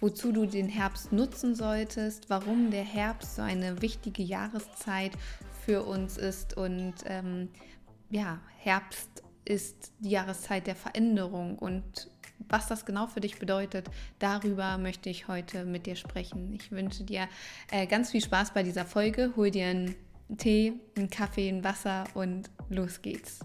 wozu du den Herbst nutzen solltest, warum der Herbst so eine wichtige Jahreszeit für uns ist. Und ähm, ja, Herbst ist die Jahreszeit der Veränderung und was das genau für dich bedeutet, darüber möchte ich heute mit dir sprechen. Ich wünsche dir äh, ganz viel Spaß bei dieser Folge. Hol dir einen Tee, einen Kaffee, ein Wasser und los geht's.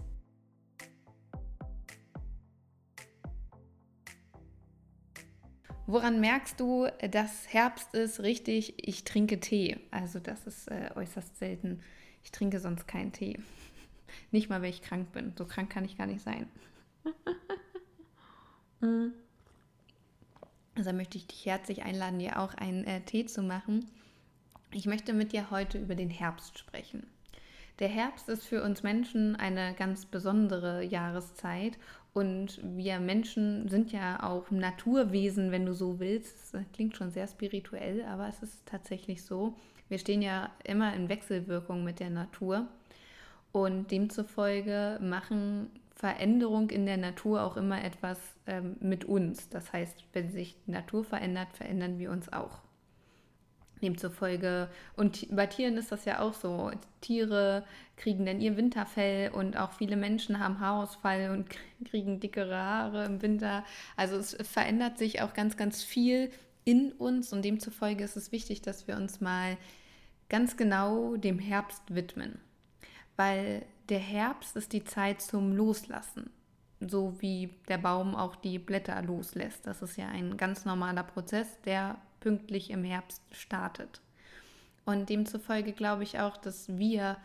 Woran merkst du, dass Herbst ist? Richtig, ich trinke Tee. Also das ist äh, äußerst selten. Ich trinke sonst keinen Tee. Nicht mal, wenn ich krank bin. So krank kann ich gar nicht sein. Mm. also möchte ich dich herzlich einladen, dir auch einen äh, Tee zu machen. Ich möchte mit dir heute über den Herbst sprechen. Der Herbst ist für uns Menschen eine ganz besondere Jahreszeit und wir Menschen sind ja auch Naturwesen, wenn du so willst. Das klingt schon sehr spirituell, aber es ist tatsächlich so. Wir stehen ja immer in Wechselwirkung mit der Natur und demzufolge machen Veränderung in der Natur auch immer etwas ähm, mit uns. Das heißt, wenn sich die Natur verändert, verändern wir uns auch. Demzufolge, und bei Tieren ist das ja auch so. Tiere kriegen dann ihr Winterfell und auch viele Menschen haben Haarausfall und kriegen dickere Haare im Winter. Also es verändert sich auch ganz, ganz viel in uns und demzufolge ist es wichtig, dass wir uns mal ganz genau dem Herbst widmen. Weil der Herbst ist die Zeit zum Loslassen so wie der Baum auch die Blätter loslässt. Das ist ja ein ganz normaler Prozess, der pünktlich im Herbst startet. Und demzufolge glaube ich auch, dass wir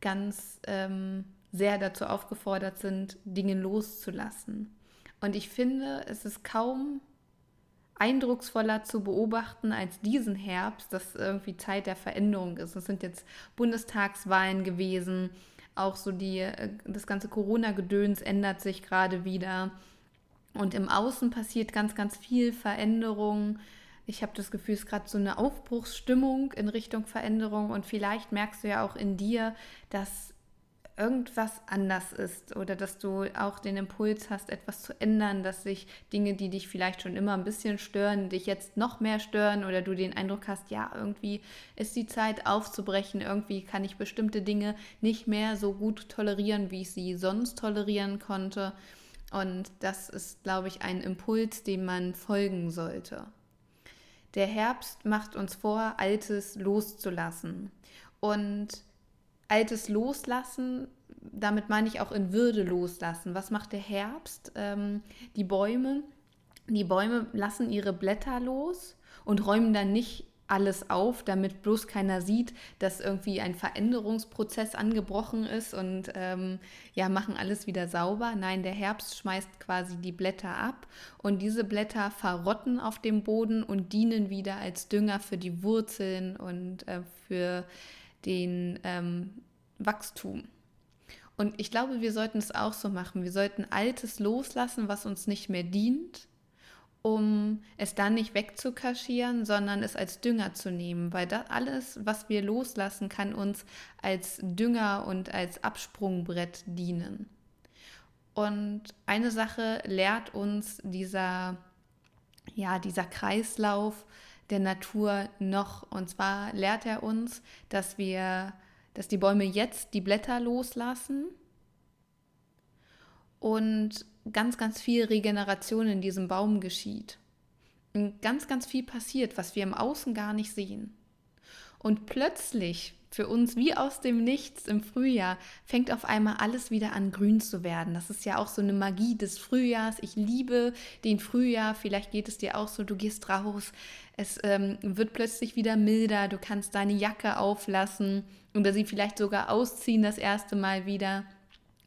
ganz ähm, sehr dazu aufgefordert sind, Dinge loszulassen. Und ich finde, es ist kaum eindrucksvoller zu beobachten als diesen Herbst, dass irgendwie Zeit der Veränderung ist. Es sind jetzt Bundestagswahlen gewesen auch so die, äh, das ganze Corona-Gedöns ändert sich gerade wieder. Und im Außen passiert ganz, ganz viel Veränderung. Ich habe das Gefühl, es ist gerade so eine Aufbruchsstimmung in Richtung Veränderung. Und vielleicht merkst du ja auch in dir, dass irgendwas anders ist oder dass du auch den Impuls hast, etwas zu ändern, dass sich Dinge, die dich vielleicht schon immer ein bisschen stören, dich jetzt noch mehr stören oder du den Eindruck hast, ja, irgendwie ist die Zeit aufzubrechen, irgendwie kann ich bestimmte Dinge nicht mehr so gut tolerieren, wie ich sie sonst tolerieren konnte. Und das ist, glaube ich, ein Impuls, dem man folgen sollte. Der Herbst macht uns vor, Altes loszulassen. Und Altes loslassen, damit meine ich auch in Würde loslassen. Was macht der Herbst? Ähm, die Bäume, die Bäume lassen ihre Blätter los und räumen dann nicht alles auf, damit bloß keiner sieht, dass irgendwie ein Veränderungsprozess angebrochen ist und ähm, ja, machen alles wieder sauber. Nein, der Herbst schmeißt quasi die Blätter ab und diese Blätter verrotten auf dem Boden und dienen wieder als Dünger für die Wurzeln und äh, für den ähm, Wachstum. Und ich glaube, wir sollten es auch so machen. Wir sollten Altes loslassen, was uns nicht mehr dient, um es dann nicht wegzukaschieren, sondern es als Dünger zu nehmen. Weil das alles, was wir loslassen, kann uns als Dünger und als Absprungbrett dienen. Und eine Sache lehrt uns dieser, ja, dieser Kreislauf, der Natur noch. Und zwar lehrt er uns, dass wir, dass die Bäume jetzt die Blätter loslassen und ganz, ganz viel Regeneration in diesem Baum geschieht. Und ganz, ganz viel passiert, was wir im Außen gar nicht sehen. Und plötzlich für uns wie aus dem Nichts im Frühjahr fängt auf einmal alles wieder an grün zu werden. Das ist ja auch so eine Magie des Frühjahrs. Ich liebe den Frühjahr. Vielleicht geht es dir auch so, du gehst raus, es ähm, wird plötzlich wieder milder, du kannst deine Jacke auflassen oder sie vielleicht sogar ausziehen das erste Mal wieder.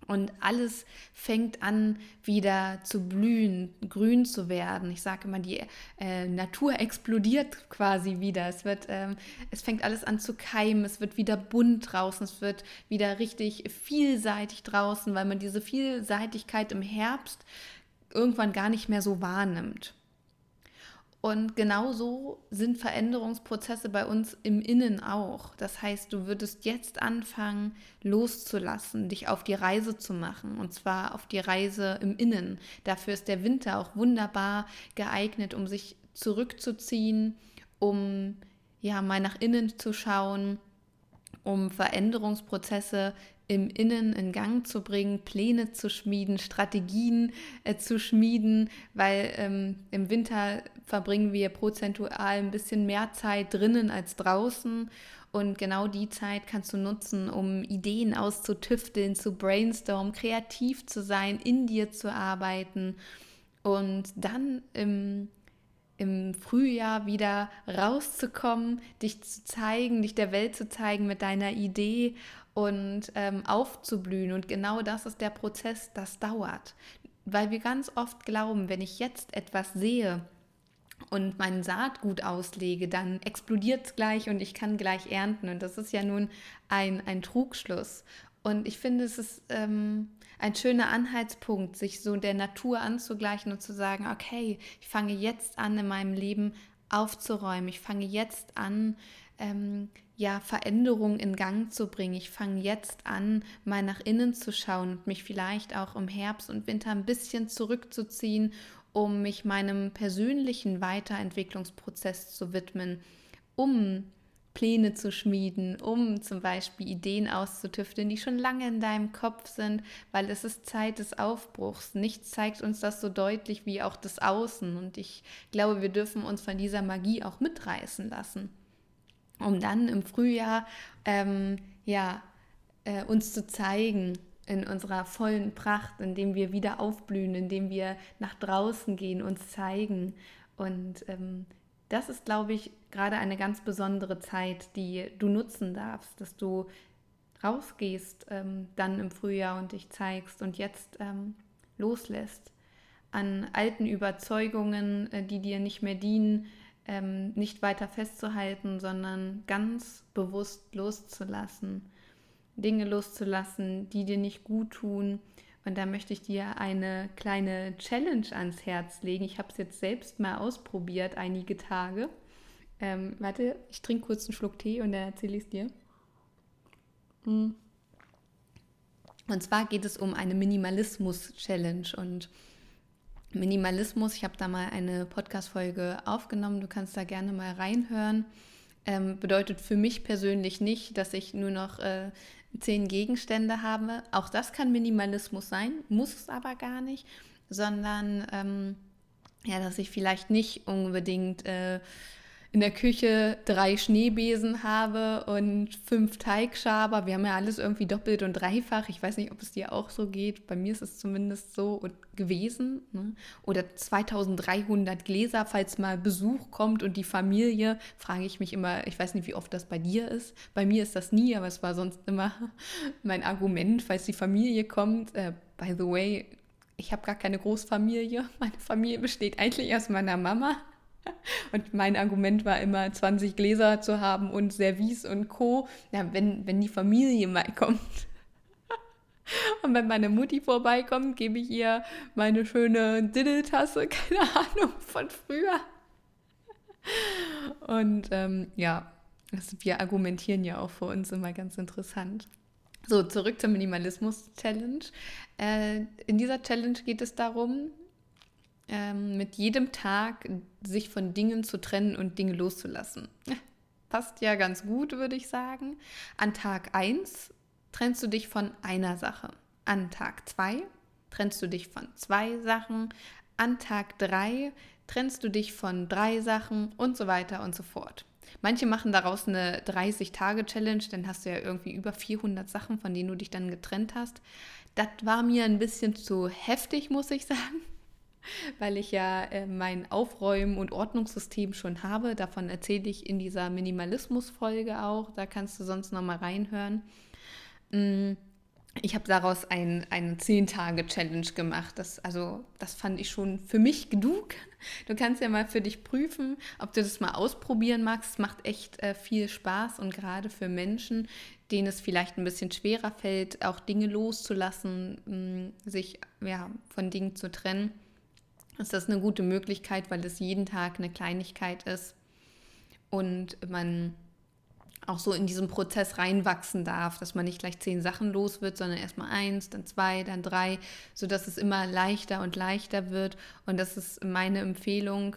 Und alles fängt an, wieder zu blühen, grün zu werden. Ich sage immer, die äh, Natur explodiert quasi wieder. Es, wird, ähm, es fängt alles an zu keimen, es wird wieder bunt draußen, es wird wieder richtig vielseitig draußen, weil man diese Vielseitigkeit im Herbst irgendwann gar nicht mehr so wahrnimmt. Und genauso sind Veränderungsprozesse bei uns im Innen auch. Das heißt, du würdest jetzt anfangen, loszulassen, dich auf die Reise zu machen. Und zwar auf die Reise im Innen. Dafür ist der Winter auch wunderbar geeignet, um sich zurückzuziehen, um ja mal nach innen zu schauen, um Veränderungsprozesse im Innen in Gang zu bringen, Pläne zu schmieden, Strategien äh, zu schmieden, weil ähm, im Winter verbringen wir prozentual ein bisschen mehr Zeit drinnen als draußen. Und genau die Zeit kannst du nutzen, um Ideen auszutüfteln, zu brainstormen, kreativ zu sein, in dir zu arbeiten und dann im im Frühjahr wieder rauszukommen, dich zu zeigen, dich der Welt zu zeigen mit deiner Idee und ähm, aufzublühen. Und genau das ist der Prozess, das dauert. Weil wir ganz oft glauben, wenn ich jetzt etwas sehe und mein Saatgut auslege, dann explodiert es gleich und ich kann gleich ernten. Und das ist ja nun ein, ein Trugschluss. Und ich finde, es ist ähm, ein schöner Anhaltspunkt, sich so der Natur anzugleichen und zu sagen, okay, ich fange jetzt an, in meinem Leben aufzuräumen. Ich fange jetzt an, ähm, ja, Veränderungen in Gang zu bringen. Ich fange jetzt an, mal nach innen zu schauen und mich vielleicht auch im Herbst und Winter ein bisschen zurückzuziehen, um mich meinem persönlichen Weiterentwicklungsprozess zu widmen, um Pläne zu schmieden, um zum Beispiel Ideen auszutüfteln, die schon lange in deinem Kopf sind, weil es ist Zeit des Aufbruchs. Nichts zeigt uns das so deutlich wie auch das Außen. Und ich glaube, wir dürfen uns von dieser Magie auch mitreißen lassen um dann im Frühjahr ähm, ja, äh, uns zu zeigen in unserer vollen Pracht, indem wir wieder aufblühen, indem wir nach draußen gehen, uns zeigen. Und ähm, das ist, glaube ich, gerade eine ganz besondere Zeit, die du nutzen darfst, dass du rausgehst ähm, dann im Frühjahr und dich zeigst und jetzt ähm, loslässt an alten Überzeugungen, äh, die dir nicht mehr dienen, ähm, nicht weiter festzuhalten, sondern ganz bewusst loszulassen. Dinge loszulassen, die dir nicht gut tun. Und da möchte ich dir eine kleine Challenge ans Herz legen. Ich habe es jetzt selbst mal ausprobiert, einige Tage. Ähm, warte, ich trinke kurz einen Schluck Tee und dann erzähle ich es dir. Hm. Und zwar geht es um eine Minimalismus-Challenge. Und Minimalismus. Ich habe da mal eine Podcast-Folge aufgenommen. Du kannst da gerne mal reinhören. Ähm, bedeutet für mich persönlich nicht, dass ich nur noch äh, zehn Gegenstände habe. Auch das kann Minimalismus sein, muss es aber gar nicht, sondern ähm, ja, dass ich vielleicht nicht unbedingt äh, in der Küche drei Schneebesen habe und fünf Teigschaber. Wir haben ja alles irgendwie doppelt und dreifach. Ich weiß nicht, ob es dir auch so geht. Bei mir ist es zumindest so gewesen. Ne? Oder 2300 Gläser, falls mal Besuch kommt und die Familie, frage ich mich immer, ich weiß nicht, wie oft das bei dir ist. Bei mir ist das nie, aber es war sonst immer mein Argument, falls die Familie kommt. Äh, by the way, ich habe gar keine Großfamilie. Meine Familie besteht eigentlich aus meiner Mama und mein Argument war immer, 20 Gläser zu haben und Service und Co. Ja, wenn, wenn die Familie mal kommt. Und wenn meine Mutti vorbeikommt, gebe ich ihr meine schöne Diddeltasse, keine Ahnung, von früher. Und ähm, ja, also wir argumentieren ja auch für uns immer ganz interessant. So, zurück zur Minimalismus-Challenge. Äh, in dieser Challenge geht es darum, ähm, mit jedem Tag sich von Dingen zu trennen und Dinge loszulassen. Passt ja ganz gut, würde ich sagen. An Tag 1 trennst du dich von einer Sache. An Tag 2 trennst du dich von zwei Sachen. An Tag 3 trennst du dich von drei Sachen und so weiter und so fort. Manche machen daraus eine 30-Tage-Challenge, dann hast du ja irgendwie über 400 Sachen, von denen du dich dann getrennt hast. Das war mir ein bisschen zu heftig, muss ich sagen weil ich ja äh, mein Aufräumen- und Ordnungssystem schon habe. Davon erzähle ich in dieser Minimalismus-Folge auch. Da kannst du sonst noch mal reinhören. Mm, ich habe daraus ein, eine 10-Tage-Challenge gemacht. Das, also, das fand ich schon für mich genug. Du kannst ja mal für dich prüfen, ob du das mal ausprobieren magst. Es macht echt äh, viel Spaß und gerade für Menschen, denen es vielleicht ein bisschen schwerer fällt, auch Dinge loszulassen, mh, mm, sich ja, von Dingen zu trennen, ist das eine gute Möglichkeit, weil es jeden Tag eine Kleinigkeit ist und man auch so in diesen Prozess reinwachsen darf, dass man nicht gleich zehn Sachen los wird, sondern erstmal eins, dann zwei, dann drei, sodass es immer leichter und leichter wird. Und das ist meine Empfehlung.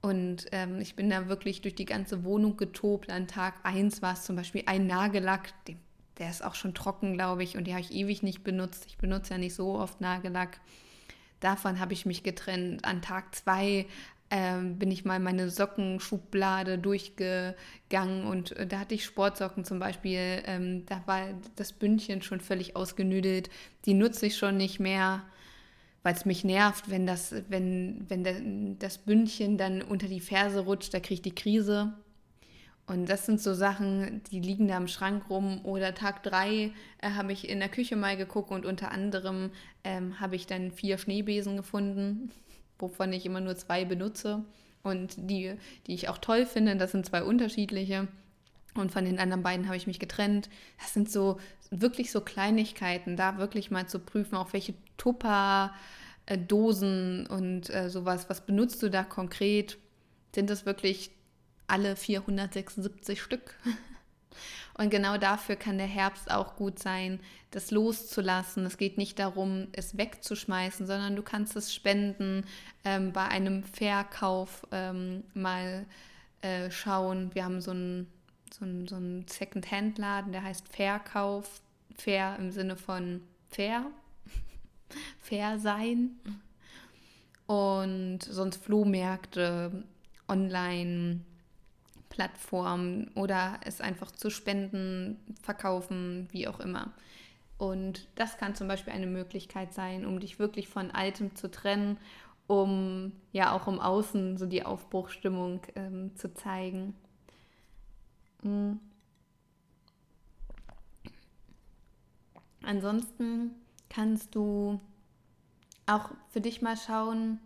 Und ähm, ich bin da wirklich durch die ganze Wohnung getobt. An Tag eins war es zum Beispiel ein Nagellack, der ist auch schon trocken, glaube ich, und die habe ich ewig nicht benutzt. Ich benutze ja nicht so oft Nagellack. Davon habe ich mich getrennt. An Tag zwei ähm, bin ich mal meine Sockenschublade durchgegangen und äh, da hatte ich Sportsocken zum Beispiel. Ähm, da war das Bündchen schon völlig ausgenüdelt. Die nutze ich schon nicht mehr, weil es mich nervt, wenn das, wenn, wenn das Bündchen dann unter die Ferse rutscht, da kriege ich die Krise. Und das sind so Sachen, die liegen da im Schrank rum. Oder Tag drei äh, habe ich in der Küche mal geguckt und unter anderem ähm, habe ich dann vier Schneebesen gefunden wovon ich immer nur zwei benutze. Und die, die ich auch toll finde, das sind zwei unterschiedliche. Und von den anderen beiden habe ich mich getrennt. Das sind so wirklich so Kleinigkeiten, da wirklich mal zu prüfen, auch welche Tupper-Dosen und äh, sowas, was benutzt du da konkret? Sind das wirklich alle 476 Stück? Und genau dafür kann der Herbst auch gut sein, das loszulassen. Es geht nicht darum, es wegzuschmeißen, sondern du kannst es spenden, ähm, bei einem Verkauf ähm, mal äh, schauen. Wir haben so einen so so ein Second-Hand-Laden, der heißt Verkauf. Fair im Sinne von fair, fair sein. Und sonst Flohmärkte, online, Plattform oder es einfach zu spenden, verkaufen, wie auch immer. Und das kann zum Beispiel eine Möglichkeit sein, um dich wirklich von Altem zu trennen, um ja auch im Außen so die Aufbruchstimmung ähm, zu zeigen. Mhm. Ansonsten kannst du auch für dich mal schauen,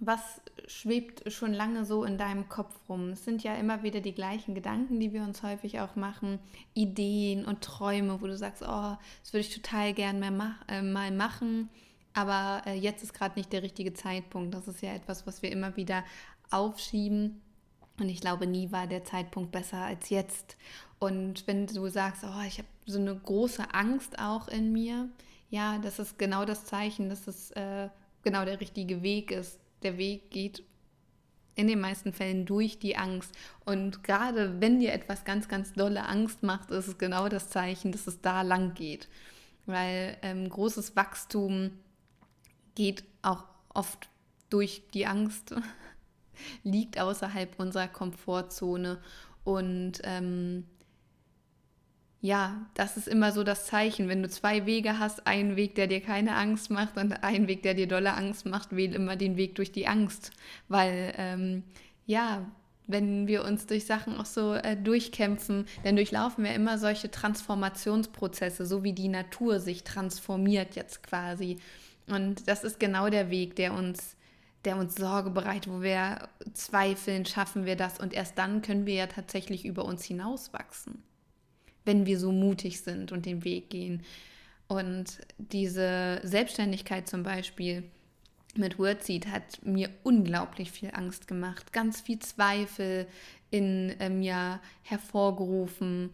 was schwebt schon lange so in deinem Kopf rum? Es sind ja immer wieder die gleichen Gedanken, die wir uns häufig auch machen, Ideen und Träume, wo du sagst, oh, das würde ich total gern mehr mach, äh, mal machen, aber äh, jetzt ist gerade nicht der richtige Zeitpunkt. Das ist ja etwas, was wir immer wieder aufschieben. Und ich glaube, nie war der Zeitpunkt besser als jetzt. Und wenn du sagst, oh, ich habe so eine große Angst auch in mir, ja, das ist genau das Zeichen, dass es äh, genau der richtige Weg ist, der Weg geht in den meisten Fällen durch die Angst. Und gerade wenn dir etwas ganz, ganz dolle Angst macht, ist es genau das Zeichen, dass es da lang geht. Weil ähm, großes Wachstum geht auch oft durch die Angst, liegt außerhalb unserer Komfortzone. Und ähm, ja, das ist immer so das Zeichen. Wenn du zwei Wege hast, einen Weg, der dir keine Angst macht und einen Weg, der dir dolle Angst macht, wähl immer den Weg durch die Angst. Weil, ähm, ja, wenn wir uns durch Sachen auch so äh, durchkämpfen, dann durchlaufen wir immer solche Transformationsprozesse, so wie die Natur sich transformiert jetzt quasi. Und das ist genau der Weg, der uns, der uns Sorge bereitet, wo wir zweifeln, schaffen wir das und erst dann können wir ja tatsächlich über uns hinauswachsen wenn wir so mutig sind und den Weg gehen. Und diese Selbstständigkeit zum Beispiel mit Wordseed hat mir unglaublich viel Angst gemacht, ganz viel Zweifel in mir hervorgerufen.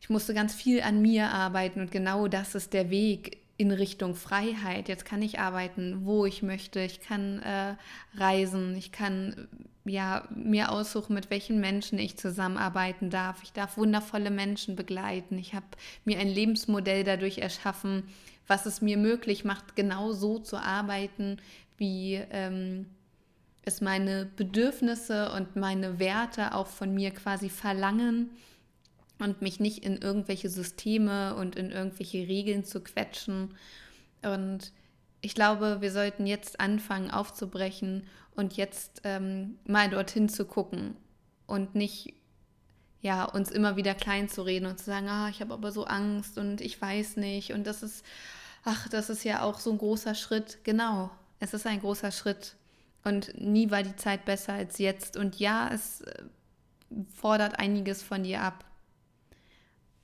Ich musste ganz viel an mir arbeiten und genau das ist der Weg in Richtung Freiheit. Jetzt kann ich arbeiten, wo ich möchte. Ich kann äh, reisen. Ich kann ja, mir aussuchen, mit welchen Menschen ich zusammenarbeiten darf. Ich darf wundervolle Menschen begleiten. Ich habe mir ein Lebensmodell dadurch erschaffen, was es mir möglich macht, genau so zu arbeiten, wie ähm, es meine Bedürfnisse und meine Werte auch von mir quasi verlangen und mich nicht in irgendwelche Systeme und in irgendwelche Regeln zu quetschen. Und ich glaube, wir sollten jetzt anfangen aufzubrechen und jetzt ähm, mal dorthin zu gucken und nicht ja, uns immer wieder klein zu reden und zu sagen, ah, ich habe aber so Angst und ich weiß nicht und das ist, ach, das ist ja auch so ein großer Schritt. Genau, es ist ein großer Schritt und nie war die Zeit besser als jetzt und ja, es äh, fordert einiges von dir ab.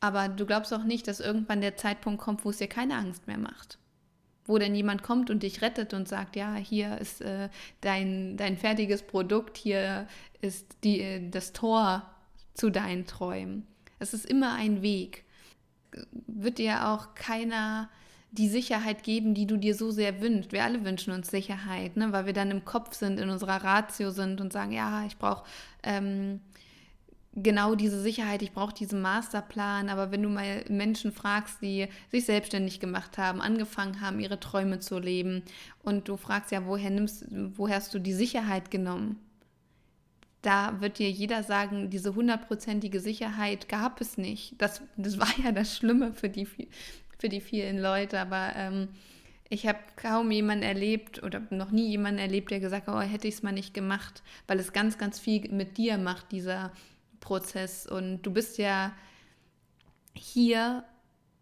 Aber du glaubst auch nicht, dass irgendwann der Zeitpunkt kommt, wo es dir keine Angst mehr macht. Wo dann jemand kommt und dich rettet und sagt, ja, hier ist äh, dein, dein fertiges Produkt, hier ist die, äh, das Tor zu deinen Träumen. Es ist immer ein Weg. Wird dir auch keiner die Sicherheit geben, die du dir so sehr wünschst. Wir alle wünschen uns Sicherheit, ne? weil wir dann im Kopf sind, in unserer Ratio sind und sagen, ja, ich brauche ähm, genau diese Sicherheit, ich brauche diesen Masterplan. Aber wenn du mal Menschen fragst, die sich selbstständig gemacht haben, angefangen haben, ihre Träume zu leben, und du fragst ja, woher nimmst, woher hast du die Sicherheit genommen? Da wird dir jeder sagen, diese hundertprozentige Sicherheit gab es nicht. Das, das war ja das Schlimme für die, für die vielen Leute. Aber ähm, ich habe kaum jemanden erlebt oder noch nie jemanden erlebt, der gesagt hat, oh, hätte ich es mal nicht gemacht, weil es ganz, ganz viel mit dir macht, dieser Prozess. Und du bist ja hier,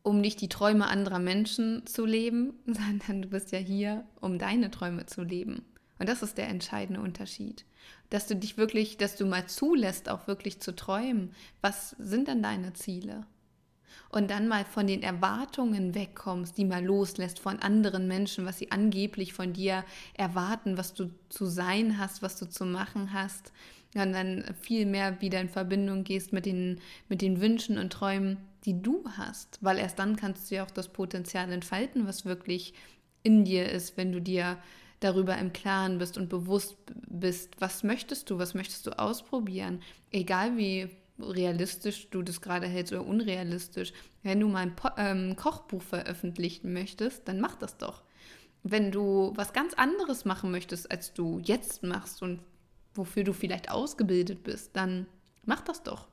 um nicht die Träume anderer Menschen zu leben, sondern du bist ja hier, um deine Träume zu leben. Und das ist der entscheidende Unterschied. Dass du dich wirklich, dass du mal zulässt, auch wirklich zu träumen. Was sind denn deine Ziele? Und dann mal von den Erwartungen wegkommst, die mal loslässt von anderen Menschen, was sie angeblich von dir erwarten, was du zu sein hast, was du zu machen hast und dann viel mehr wieder in Verbindung gehst mit den, mit den Wünschen und Träumen, die du hast. Weil erst dann kannst du ja auch das Potenzial entfalten, was wirklich in dir ist, wenn du dir darüber im Klaren bist und bewusst bist, was möchtest du, was möchtest du ausprobieren, egal wie realistisch du das gerade hältst oder unrealistisch. Wenn du mal ein po ähm, Kochbuch veröffentlichen möchtest, dann mach das doch. Wenn du was ganz anderes machen möchtest, als du jetzt machst und wofür du vielleicht ausgebildet bist, dann mach das doch.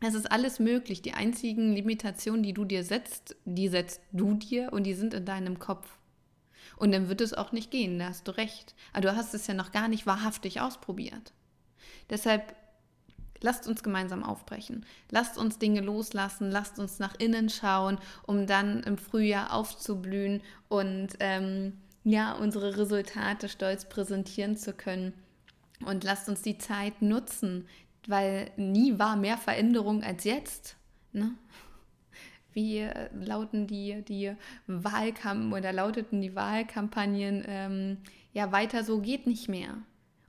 Es ist alles möglich. Die einzigen Limitationen, die du dir setzt, die setzt du dir und die sind in deinem Kopf. Und dann wird es auch nicht gehen, da hast du recht. Aber du hast es ja noch gar nicht wahrhaftig ausprobiert. Deshalb lasst uns gemeinsam aufbrechen. Lasst uns Dinge loslassen, lasst uns nach innen schauen, um dann im Frühjahr aufzublühen und ähm, ja, unsere Resultate stolz präsentieren zu können. Und lasst uns die Zeit nutzen, weil nie war mehr Veränderung als jetzt. Ne? Wie äh, lauten die, die Wahlkampf oder lauteten die Wahlkampagnen, ähm, ja, weiter so geht nicht mehr.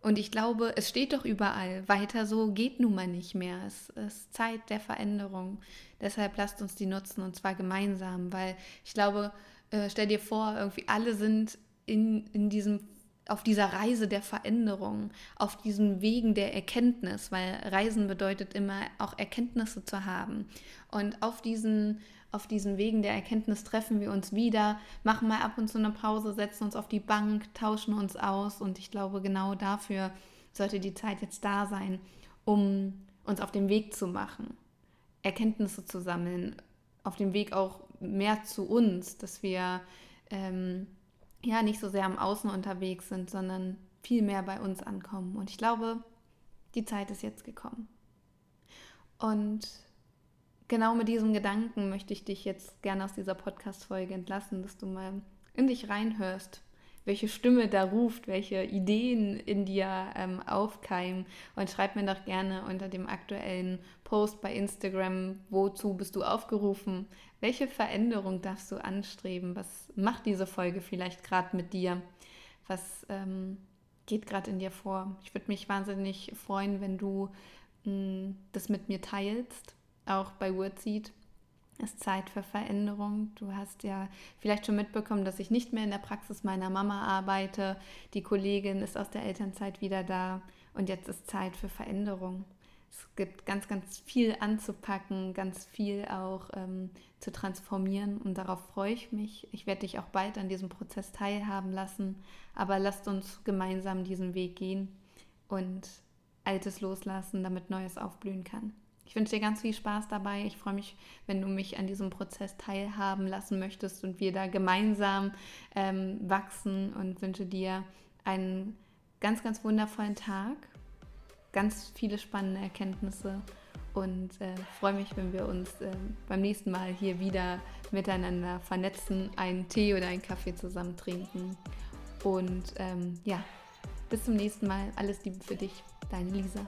Und ich glaube, es steht doch überall, weiter so geht nun mal nicht mehr. Es ist Zeit der Veränderung. Deshalb lasst uns die nutzen und zwar gemeinsam, weil ich glaube, äh, stell dir vor, irgendwie alle sind in, in diesem auf dieser Reise der Veränderung, auf diesen Wegen der Erkenntnis, weil Reisen bedeutet immer auch Erkenntnisse zu haben. Und auf diesen, auf diesen Wegen der Erkenntnis treffen wir uns wieder, machen mal ab und zu eine Pause, setzen uns auf die Bank, tauschen uns aus. Und ich glaube, genau dafür sollte die Zeit jetzt da sein, um uns auf den Weg zu machen, Erkenntnisse zu sammeln, auf dem Weg auch mehr zu uns, dass wir ähm, ja nicht so sehr am Außen unterwegs sind, sondern viel mehr bei uns ankommen. Und ich glaube, die Zeit ist jetzt gekommen. Und genau mit diesem Gedanken möchte ich dich jetzt gerne aus dieser Podcast-Folge entlassen, dass du mal in dich reinhörst, welche Stimme da ruft, welche Ideen in dir ähm, aufkeimen. Und schreib mir doch gerne unter dem aktuellen Post bei Instagram, wozu bist du aufgerufen, welche Veränderung darfst du anstreben? Was macht diese Folge vielleicht gerade mit dir? Was ähm, geht gerade in dir vor? Ich würde mich wahnsinnig freuen, wenn du mh, hm, das mit mir teilst, auch bei Wordseed. Es ist Zeit für Veränderung. Du hast ja vielleicht schon mitbekommen, dass ich nicht mehr in der Praxis meiner Mama arbeite. Die Kollegin ist aus der Elternzeit wieder da und jetzt ist Zeit für Veränderung es gibt ganz, ganz viel anzupacken, ganz viel auch ähm, zu transformieren und darauf freue ich mich. Ich werde dich auch bald an diesem Prozess teilhaben lassen, aber lasst uns gemeinsam diesen Weg gehen und Altes loslassen, damit Neues aufblühen kann. Ich wünsche dir ganz viel Spaß dabei. Ich freue mich, wenn du mich an diesem Prozess teilhaben lassen möchtest und wir da gemeinsam ähm, wachsen und wünsche dir einen ganz, ganz wundervollen Tag ganz viele spannende Erkenntnisse und äh, freue mich, wenn wir uns äh, beim nächsten Mal hier wieder miteinander vernetzen, einen Tee oder einen Kaffee zusammen trinken. Und ähm, ja, bis zum nächsten Mal. Alles Liebe für dich, deine Lisa.